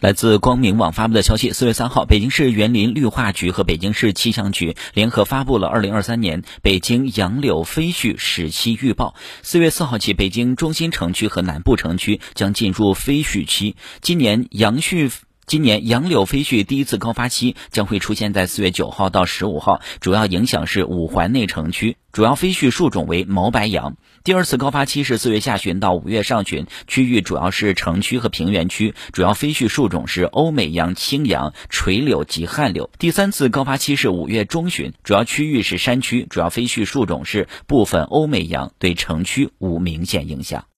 来自光明网发布的消息，四月三号，北京市园林绿化局和北京市气象局联合发布了二零二三年北京杨柳飞絮时期预报。四月四号起，北京中心城区和南部城区将进入飞絮期。今年杨絮。今年杨柳飞絮第一次高发期将会出现在四月九号到十五号，主要影响是五环内城区，主要飞絮树种为毛白杨。第二次高发期是四月下旬到五月上旬，区域主要是城区和平原区，主要飞絮树种是欧美杨、青杨、垂柳及旱柳。第三次高发期是五月中旬，主要区域是山区，主要飞絮树种是部分欧美杨，对城区无明显影响。